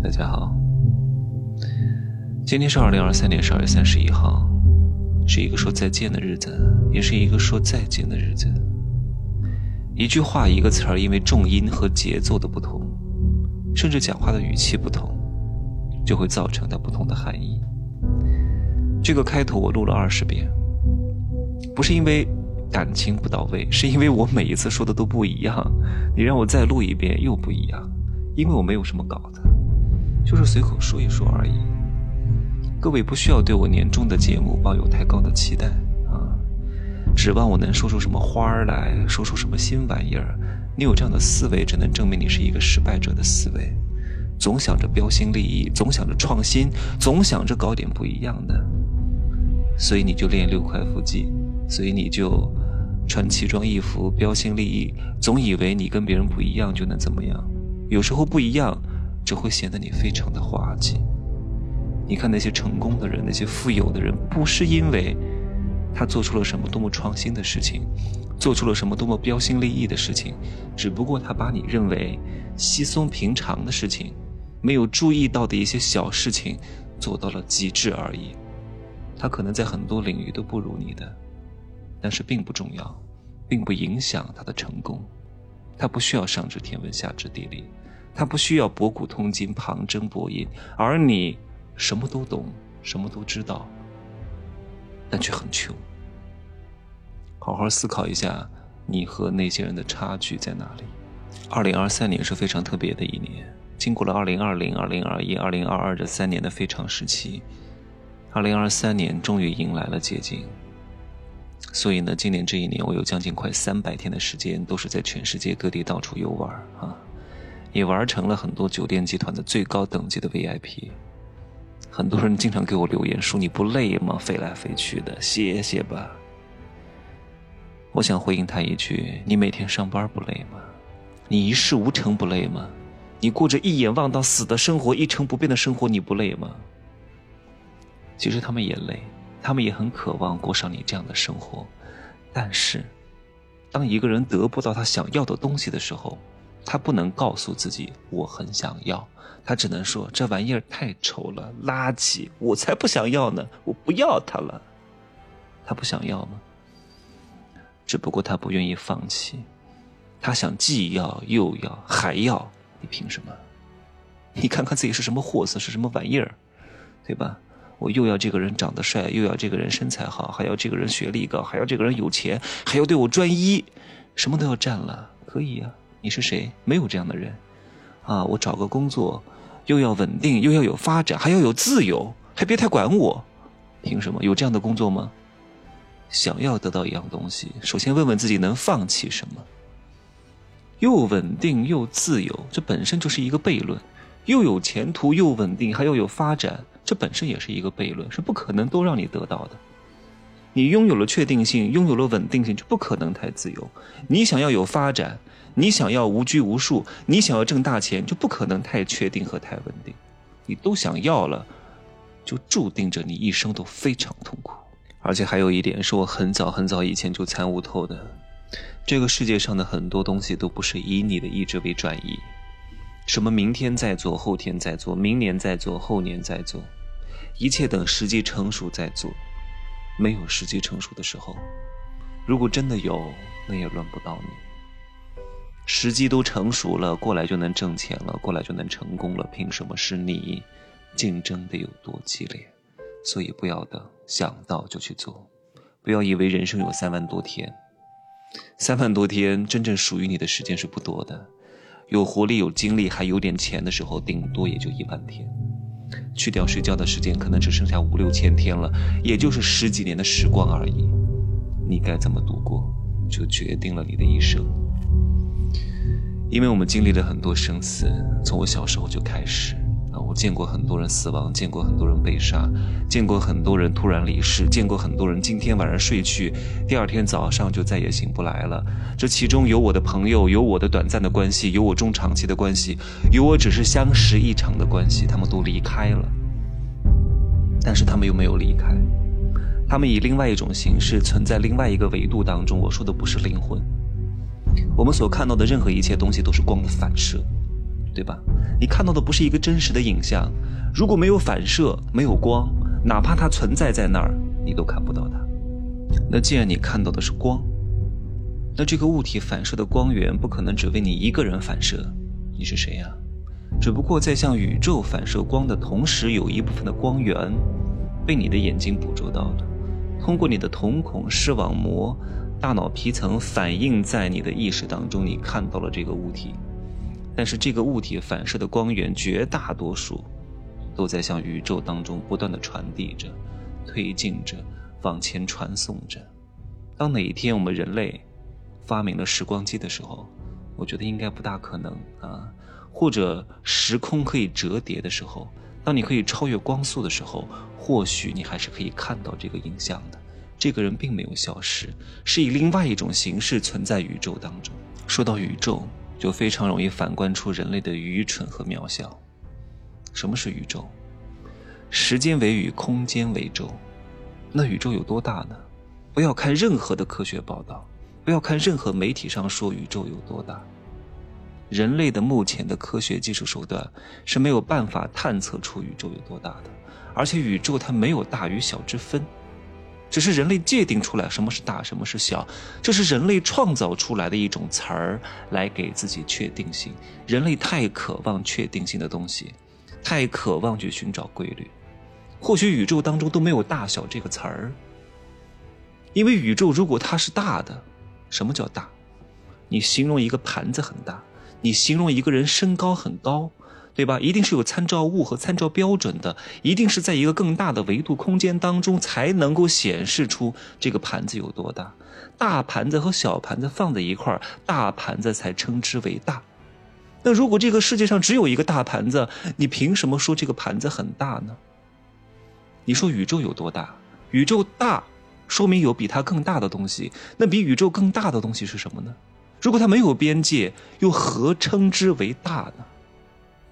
大家好，今天是二零二三年十二月三十一号，是一个说再见的日子，也是一个说再见的日子。一句话，一个词儿，因为重音和节奏的不同，甚至讲话的语气不同，就会造成它不同的含义。这个开头我录了二十遍，不是因为感情不到位，是因为我每一次说的都不一样。你让我再录一遍又不一样，因为我没有什么稿子。就是随口说一说而已。各位不需要对我年终的节目抱有太高的期待啊，指望我能说出什么花儿来说出什么新玩意儿。你有这样的思维，只能证明你是一个失败者的思维，总想着标新立异，总想着创新，总想着搞点不一样的。所以你就练六块腹肌，所以你就穿奇装异服，标新立异，总以为你跟别人不一样就能怎么样。有时候不一样。只会显得你非常的滑稽。你看那些成功的人，那些富有的人，不是因为他做出了什么多么创新的事情，做出了什么多么标新立异的事情，只不过他把你认为稀松平常的事情，没有注意到的一些小事情，做到了极致而已。他可能在很多领域都不如你的，但是并不重要，并不影响他的成功。他不需要上知天文下知地理。他不需要博古通今、旁征博引，而你什么都懂，什么都知道，但却很穷。好好思考一下，你和那些人的差距在哪里？二零二三年是非常特别的一年，经过了二零二零、二零二一、二零二二这三年的非常时期，二零二三年终于迎来了捷径。所以呢，今年这一年，我有将近快三百天的时间，都是在全世界各地到处游玩啊。也玩成了很多酒店集团的最高等级的 VIP，很多人经常给我留言说：“你不累吗？飞来飞去的，歇歇吧。”我想回应他一句：“你每天上班不累吗？你一事无成不累吗？你过着一眼望到死的生活，一成不变的生活，你不累吗？”其实他们也累，他们也很渴望过上你这样的生活，但是，当一个人得不到他想要的东西的时候，他不能告诉自己我很想要，他只能说这玩意儿太丑了，垃圾，我才不想要呢，我不要它了。他不想要吗？只不过他不愿意放弃，他想既要又要还要，你凭什么？你看看自己是什么货色，是什么玩意儿，对吧？我又要这个人长得帅，又要这个人身材好，还要这个人学历高，还要这个人有钱，还要对我专一，什么都要占了，可以呀。你是谁？没有这样的人，啊！我找个工作，又要稳定，又要有发展，还要有自由，还别太管我，凭什么有这样的工作吗？想要得到一样东西，首先问问自己能放弃什么。又稳定又自由，这本身就是一个悖论；又有前途又稳定，还要有发展，这本身也是一个悖论，是不可能都让你得到的。你拥有了确定性，拥有了稳定性，就不可能太自由。你想要有发展。你想要无拘无束，你想要挣大钱，就不可能太确定和太稳定。你都想要了，就注定着你一生都非常痛苦。而且还有一点，是我很早很早以前就参悟透的：这个世界上的很多东西都不是以你的意志为转移。什么明天再做，后天再做，明年再做，后年再做，一切等时机成熟再做。没有时机成熟的时候，如果真的有，那也轮不到你。时机都成熟了，过来就能挣钱了，过来就能成功了，凭什么是你？竞争得有多激烈？所以不要等，想到就去做，不要以为人生有三万多天，三万多天真正属于你的时间是不多的。有活力、有精力、还有点钱的时候，顶多也就一万天。去掉睡觉的时间，可能只剩下五六千天了，也就是十几年的时光而已。你该怎么度过，就决定了你的一生。因为我们经历了很多生死，从我小时候就开始我见过很多人死亡，见过很多人被杀，见过很多人突然离世，见过很多人今天晚上睡去，第二天早上就再也醒不来了。这其中有我的朋友，有我的短暂的关系，有我中长期的关系，有我只是相识一场的关系，他们都离开了，但是他们又没有离开，他们以另外一种形式存在另外一个维度当中。我说的不是灵魂。我们所看到的任何一切东西都是光的反射，对吧？你看到的不是一个真实的影像，如果没有反射，没有光，哪怕它存在在那儿，你都看不到它。那既然你看到的是光，那这个物体反射的光源不可能只为你一个人反射。你是谁呀？只不过在向宇宙反射光的同时，有一部分的光源被你的眼睛捕捉到了，通过你的瞳孔、视网膜、大脑皮层反映在你的意识当中，你看到了这个物体。但是这个物体反射的光源，绝大多数都在向宇宙当中不断的传递着、推进着、往前传送着。当哪一天我们人类发明了时光机的时候，我觉得应该不大可能啊。或者时空可以折叠的时候，当你可以超越光速的时候，或许你还是可以看到这个影像的。这个人并没有消失，是以另外一种形式存在宇宙当中。说到宇宙。就非常容易反观出人类的愚蠢和渺小。什么是宇宙？时间为宇，空间为宙。那宇宙有多大呢？不要看任何的科学报道，不要看任何媒体上说宇宙有多大。人类的目前的科学技术手段是没有办法探测出宇宙有多大的，而且宇宙它没有大与小之分。只是人类界定出来什么是大，什么是小，这是人类创造出来的一种词儿，来给自己确定性。人类太渴望确定性的东西，太渴望去寻找规律。或许宇宙当中都没有大小这个词儿，因为宇宙如果它是大的，什么叫大？你形容一个盘子很大，你形容一个人身高很高。对吧？一定是有参照物和参照标准的，一定是在一个更大的维度空间当中才能够显示出这个盘子有多大。大盘子和小盘子放在一块儿，大盘子才称之为大。那如果这个世界上只有一个大盘子，你凭什么说这个盘子很大呢？你说宇宙有多大？宇宙大，说明有比它更大的东西。那比宇宙更大的东西是什么呢？如果它没有边界，又何称之为大呢？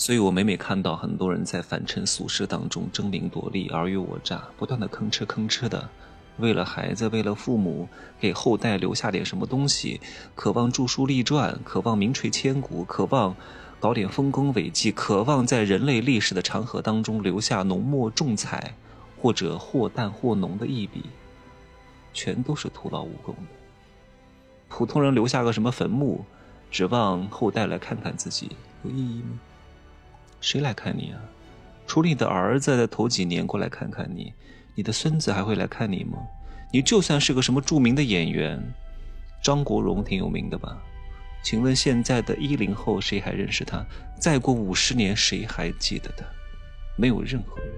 所以我每每看到很多人在凡尘俗世当中争名夺利、尔虞我诈，不断的吭哧吭哧的，为了孩子、为了父母，给后代留下点什么东西，渴望著书立传，渴望名垂千古，渴望搞点丰功伟绩，渴望在人类历史的长河当中留下浓墨重彩，或者或淡或浓的一笔，全都是徒劳无功的。普通人留下个什么坟墓，指望后代来看看自己，有意义吗？谁来看你啊？除了你的儿子在头几年过来看看你，你的孙子还会来看你吗？你就算是个什么著名的演员，张国荣挺有名的吧？请问现在的一零后谁还认识他？再过五十年谁还记得他？没有任何人。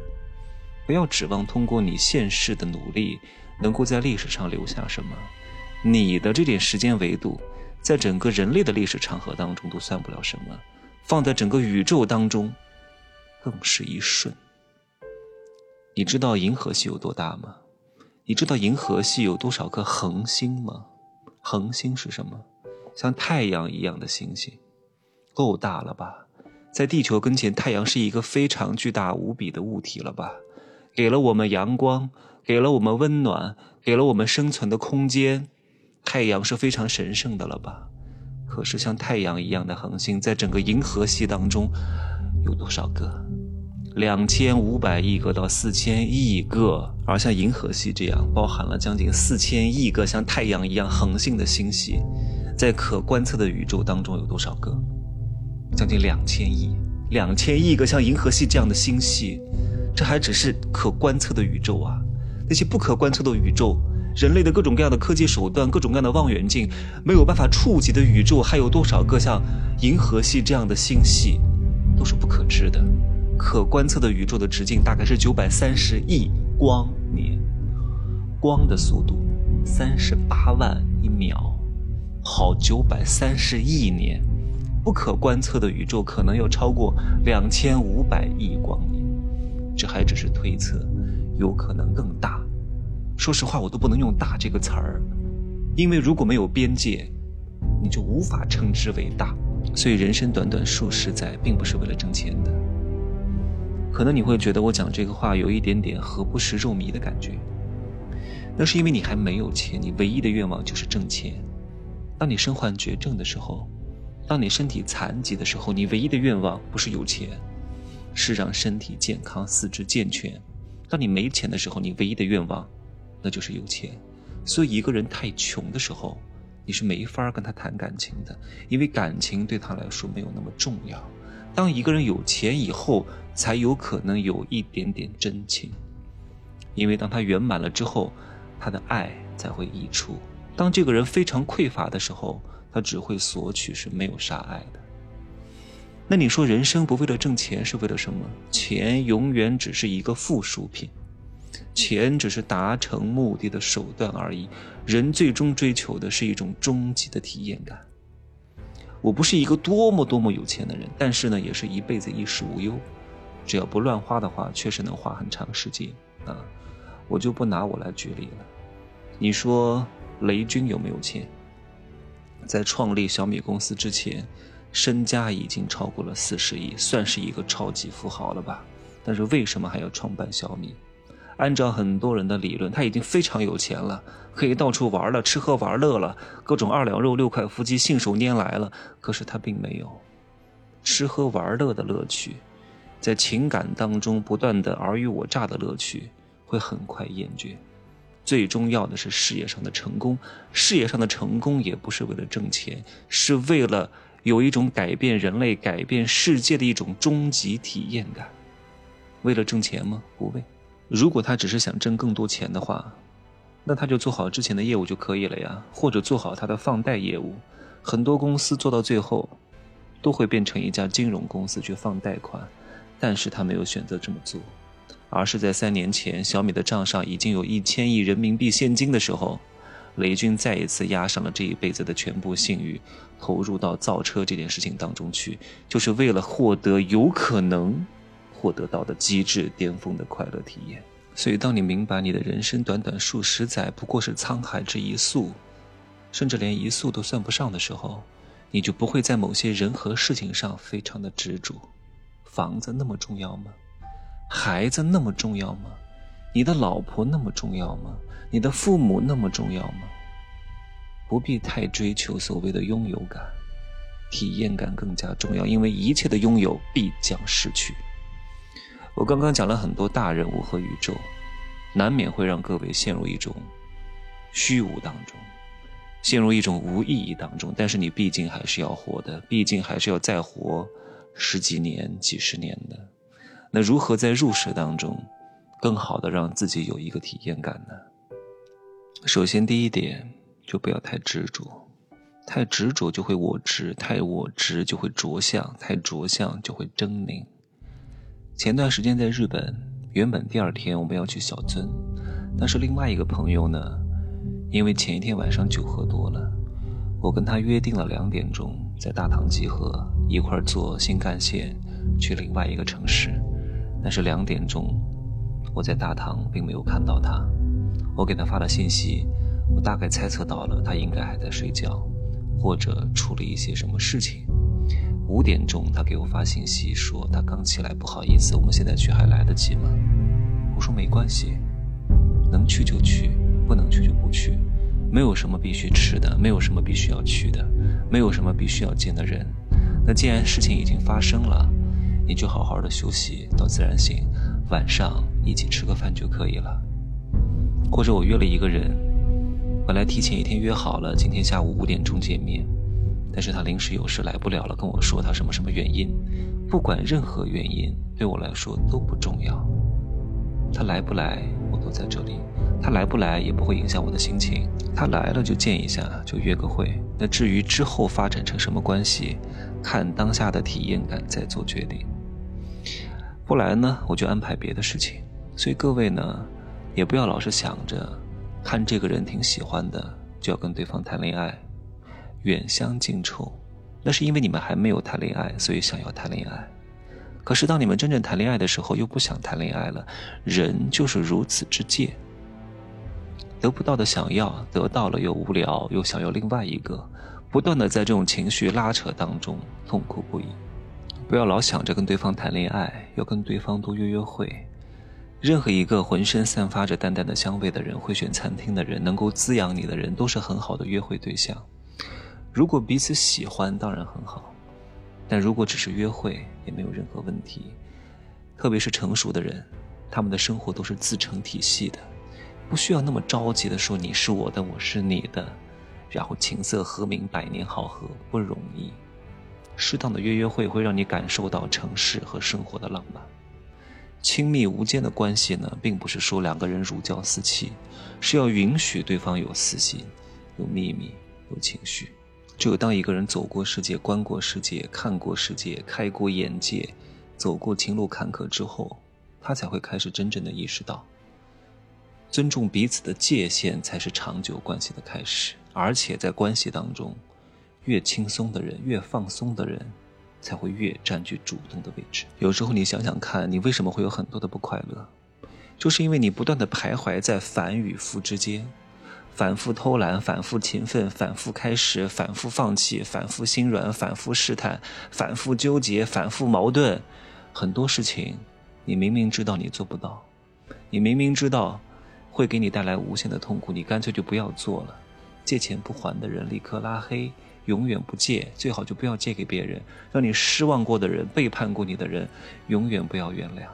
不要指望通过你现世的努力，能够在历史上留下什么。你的这点时间维度，在整个人类的历史长河当中都算不了什么。放在整个宇宙当中，更是一瞬。你知道银河系有多大吗？你知道银河系有多少颗恒星吗？恒星是什么？像太阳一样的星星，够大了吧？在地球跟前，太阳是一个非常巨大无比的物体了吧？给了我们阳光，给了我们温暖，给了我们生存的空间。太阳是非常神圣的了吧？可是像太阳一样的恒星，在整个银河系当中有多少个？两千五百亿个到四千亿个。而像银河系这样包含了将近四千亿个像太阳一样恒星的星系，在可观测的宇宙当中有多少个？将近两千亿。两千亿个像银河系这样的星系，这还只是可观测的宇宙啊！那些不可观测的宇宙。人类的各种各样的科技手段，各种各样的望远镜，没有办法触及的宇宙，还有多少个像银河系这样的星系，都是不可知的。可观测的宇宙的直径大概是九百三十亿光年，光的速度三十八万一秒，好，九百三十亿年。不可观测的宇宙可能要超过两千五百亿光年，这还只是推测，有可能更大。说实话，我都不能用“大”这个词儿，因为如果没有边界，你就无法称之为大。所以，人生短短数十载，并不是为了挣钱的。可能你会觉得我讲这个话有一点点“何不食肉糜”的感觉，那是因为你还没有钱，你唯一的愿望就是挣钱。当你身患绝症的时候，当你身体残疾的时候，你唯一的愿望不是有钱，是让身体健康、四肢健全。当你没钱的时候，你唯一的愿望，那就是有钱。所以，一个人太穷的时候，你是没法跟他谈感情的，因为感情对他来说没有那么重要。当一个人有钱以后，才有可能有一点点真情，因为当他圆满了之后，他的爱才会溢出。当这个人非常匮乏的时候，他只会索取，是没有啥爱的。那你说，人生不为了挣钱是为了什么？钱永远只是一个附属品。钱只是达成目的的手段而已，人最终追求的是一种终极的体验感。我不是一个多么多么有钱的人，但是呢，也是一辈子衣食无忧。只要不乱花的话，确实能花很长时间啊。我就不拿我来举例了。你说雷军有没有钱？在创立小米公司之前，身家已经超过了四十亿，算是一个超级富豪了吧？但是为什么还要创办小米？按照很多人的理论，他已经非常有钱了，可以到处玩了，吃喝玩乐了，各种二两肉、六块腹肌信手拈来了。可是他并没有吃喝玩乐的乐趣，在情感当中不断的尔虞我诈的乐趣会很快厌倦。最重要的是事业上的成功，事业上的成功也不是为了挣钱，是为了有一种改变人类、改变世界的一种终极体验感。为了挣钱吗？不为。如果他只是想挣更多钱的话，那他就做好之前的业务就可以了呀，或者做好他的放贷业务。很多公司做到最后，都会变成一家金融公司去放贷款，但是他没有选择这么做，而是在三年前小米的账上已经有一千亿人民币现金的时候，雷军再一次押上了这一辈子的全部信誉，投入到造车这件事情当中去，就是为了获得有可能。获得到的极致巅峰的快乐体验。所以，当你明白你的人生短短数十载不过是沧海之一粟，甚至连一粟都算不上的时候，你就不会在某些人和事情上非常的执着。房子那么重要吗？孩子那么重要吗？你的老婆那么重要吗？你的父母那么重要吗？不必太追求所谓的拥有感，体验感更加重要，因为一切的拥有必将失去。我刚刚讲了很多大人物和宇宙，难免会让各位陷入一种虚无当中，陷入一种无意义当中。但是你毕竟还是要活的，毕竟还是要再活十几年、几十年的。那如何在入世当中，更好的让自己有一个体验感呢？首先，第一点就不要太执着，太执着就会我执，太我执就会着相，太着相就会狰狞。前段时间在日本，原本第二天我们要去小樽，但是另外一个朋友呢，因为前一天晚上酒喝多了，我跟他约定了两点钟在大堂集合，一块儿坐新干线去另外一个城市。但是两点钟我在大堂并没有看到他，我给他发了信息，我大概猜测到了他应该还在睡觉，或者处理一些什么事情。五点钟，他给我发信息说他刚起来，不好意思，我们现在去还来得及吗？我说没关系，能去就去，不能去就不去，没有什么必须吃的，没有什么必须要去的，没有什么必须要见的人。那既然事情已经发生了，你就好好的休息到自然醒，晚上一起吃个饭就可以了。或者我约了一个人，本来提前一天约好了，今天下午五点钟见面。但是他临时有事来不了了，跟我说他什么什么原因，不管任何原因对我来说都不重要。他来不来我都在这里，他来不来也不会影响我的心情。他来了就见一下，就约个会。那至于之后发展成什么关系，看当下的体验感再做决定。不来呢，我就安排别的事情。所以各位呢，也不要老是想着看这个人挺喜欢的就要跟对方谈恋爱。远香近臭，那是因为你们还没有谈恋爱，所以想要谈恋爱。可是当你们真正谈恋爱的时候，又不想谈恋爱了。人就是如此之贱，得不到的想要，得到了又无聊，又想要另外一个，不断的在这种情绪拉扯当中痛苦不已。不要老想着跟对方谈恋爱，要跟对方多约约会。任何一个浑身散发着淡淡的香味的人，会选餐厅的人，能够滋养你的人，都是很好的约会对象。如果彼此喜欢，当然很好；但如果只是约会，也没有任何问题。特别是成熟的人，他们的生活都是自成体系的，不需要那么着急的说你是我的，我是你的，然后琴瑟和鸣，百年好合，不容易。适当的约约会会让你感受到城市和生活的浪漫。亲密无间的关系呢，并不是说两个人如胶似漆，是要允许对方有私心、有秘密、有情绪。只有当一个人走过世界、观过世界、看过世界、开过眼界，走过情路坎坷之后，他才会开始真正的意识到，尊重彼此的界限才是长久关系的开始。而且在关系当中，越轻松的人，越放松的人。才会越占据主动的位置。有时候你想想看，你为什么会有很多的不快乐？就是因为你不断的徘徊在反与负之间，反复偷懒，反复勤奋，反复开始，反复放弃，反复心软，反复试探，反复纠结，反复矛盾。很多事情，你明明知道你做不到，你明明知道会给你带来无限的痛苦，你干脆就不要做了。借钱不还的人，立刻拉黑。永远不借，最好就不要借给别人。让你失望过的人、背叛过你的人，永远不要原谅。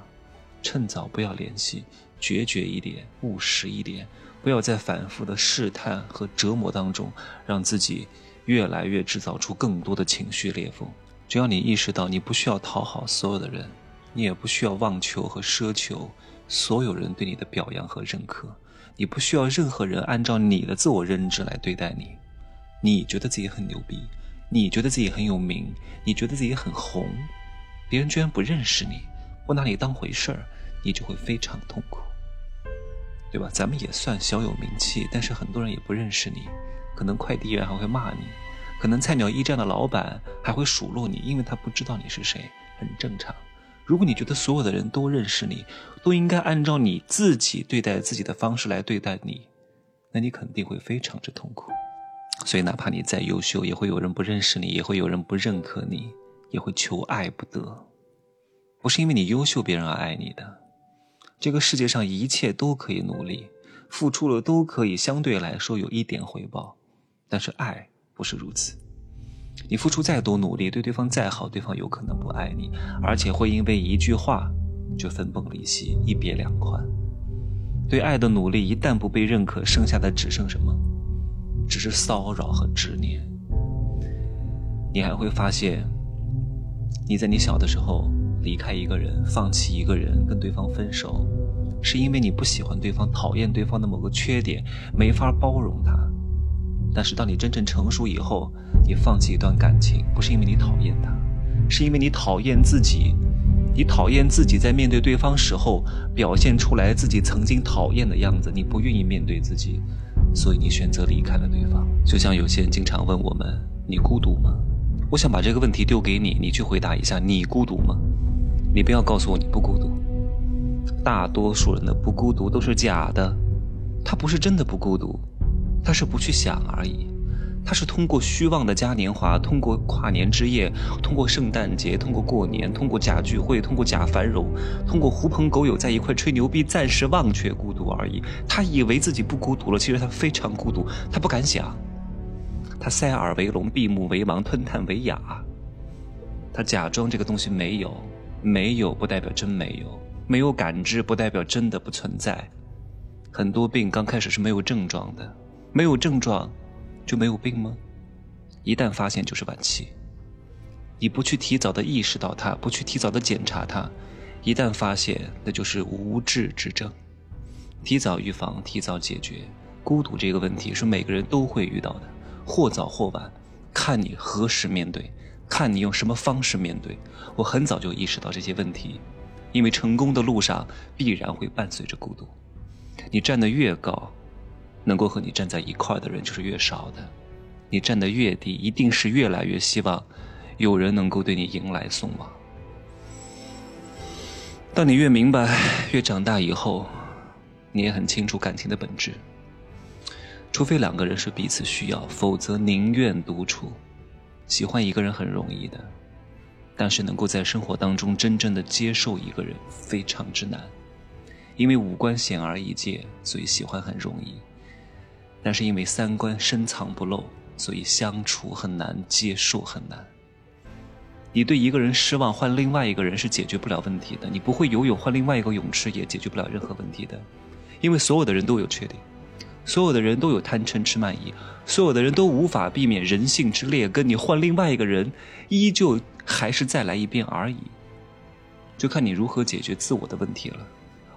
趁早不要联系，决绝一点，务实一点，不要在反复的试探和折磨当中，让自己越来越制造出更多的情绪裂缝。只要你意识到，你不需要讨好所有的人，你也不需要妄求和奢求所有人对你的表扬和认可，你不需要任何人按照你的自我认知来对待你。你觉得自己很牛逼，你觉得自己很有名，你觉得自己很红，别人居然不认识你，不拿你当回事儿，你就会非常痛苦，对吧？咱们也算小有名气，但是很多人也不认识你，可能快递员还会骂你，可能菜鸟驿站的老板还会数落你，因为他不知道你是谁，很正常。如果你觉得所有的人都认识你，都应该按照你自己对待自己的方式来对待你，那你肯定会非常之痛苦。所以，哪怕你再优秀，也会有人不认识你，也会有人不认可你，也会求爱不得。不是因为你优秀，别人而爱你的。这个世界上一切都可以努力，付出了都可以相对来说有一点回报，但是爱不是如此。你付出再多努力，对对方再好，对方有可能不爱你，而且会因为一句话就分崩离析，一别两宽。对爱的努力一旦不被认可，剩下的只剩什么？只是骚扰和执念，你还会发现，你在你小的时候离开一个人、放弃一个人、跟对方分手，是因为你不喜欢对方、讨厌对方的某个缺点，没法包容他。但是当你真正成熟以后，你放弃一段感情，不是因为你讨厌他，是因为你讨厌自己，你讨厌自己在面对对方时候表现出来自己曾经讨厌的样子，你不愿意面对自己。所以你选择离开了对方，就像有些人经常问我们：“你孤独吗？”我想把这个问题丢给你，你去回答一下：你孤独吗？你不要告诉我你不孤独。大多数人的不孤独都是假的，他不是真的不孤独，他是不去想而已。他是通过虚妄的嘉年华，通过跨年之夜，通过圣诞节，通过过年，通过假聚会，通过假繁荣，通过狐朋狗友在一块吹牛逼，暂时忘却孤独而已。他以为自己不孤独了，其实他非常孤独，他不敢想。他塞耳为聋，闭目为盲，吞炭为哑。他假装这个东西没有，没有不代表真没有，没有感知不代表真的不存在。很多病刚开始是没有症状的，没有症状。就没有病吗？一旦发现就是晚期。你不去提早的意识到它，不去提早的检查它，一旦发现，那就是无治之症。提早预防，提早解决。孤独这个问题是每个人都会遇到的，或早或晚，看你何时面对，看你用什么方式面对。我很早就意识到这些问题，因为成功的路上必然会伴随着孤独。你站得越高。能够和你站在一块的人就是越少的，你站得越低，一定是越来越希望有人能够对你迎来送往。当你越明白，越长大以后，你也很清楚感情的本质。除非两个人是彼此需要，否则宁愿独处。喜欢一个人很容易的，但是能够在生活当中真正的接受一个人非常之难。因为五官显而易见，所以喜欢很容易。但是因为三观深藏不露，所以相处很难，接受很难。你对一个人失望，换另外一个人是解决不了问题的。你不会游泳，换另外一个泳池也解决不了任何问题的，因为所有的人都有缺点，所有的人都有贪嗔痴慢疑，所有的人都无法避免人性之劣根。你换另外一个人，依旧还是再来一遍而已。就看你如何解决自我的问题了。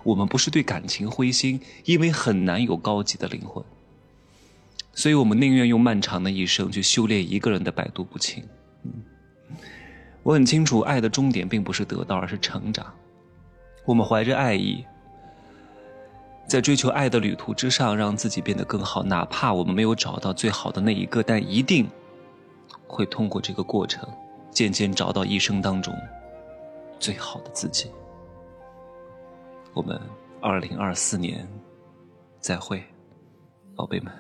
我们不是对感情灰心，因为很难有高级的灵魂，所以我们宁愿用漫长的一生去修炼一个人的百毒不侵。嗯。我很清楚，爱的终点并不是得到，而是成长。我们怀着爱意，在追求爱的旅途之上，让自己变得更好。哪怕我们没有找到最好的那一个，但一定会通过这个过程，渐渐找到一生当中最好的自己。我们二零二四年再会，宝贝们。